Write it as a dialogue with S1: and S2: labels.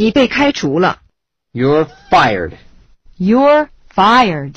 S1: 你被开除了
S2: you're fired
S3: you're fired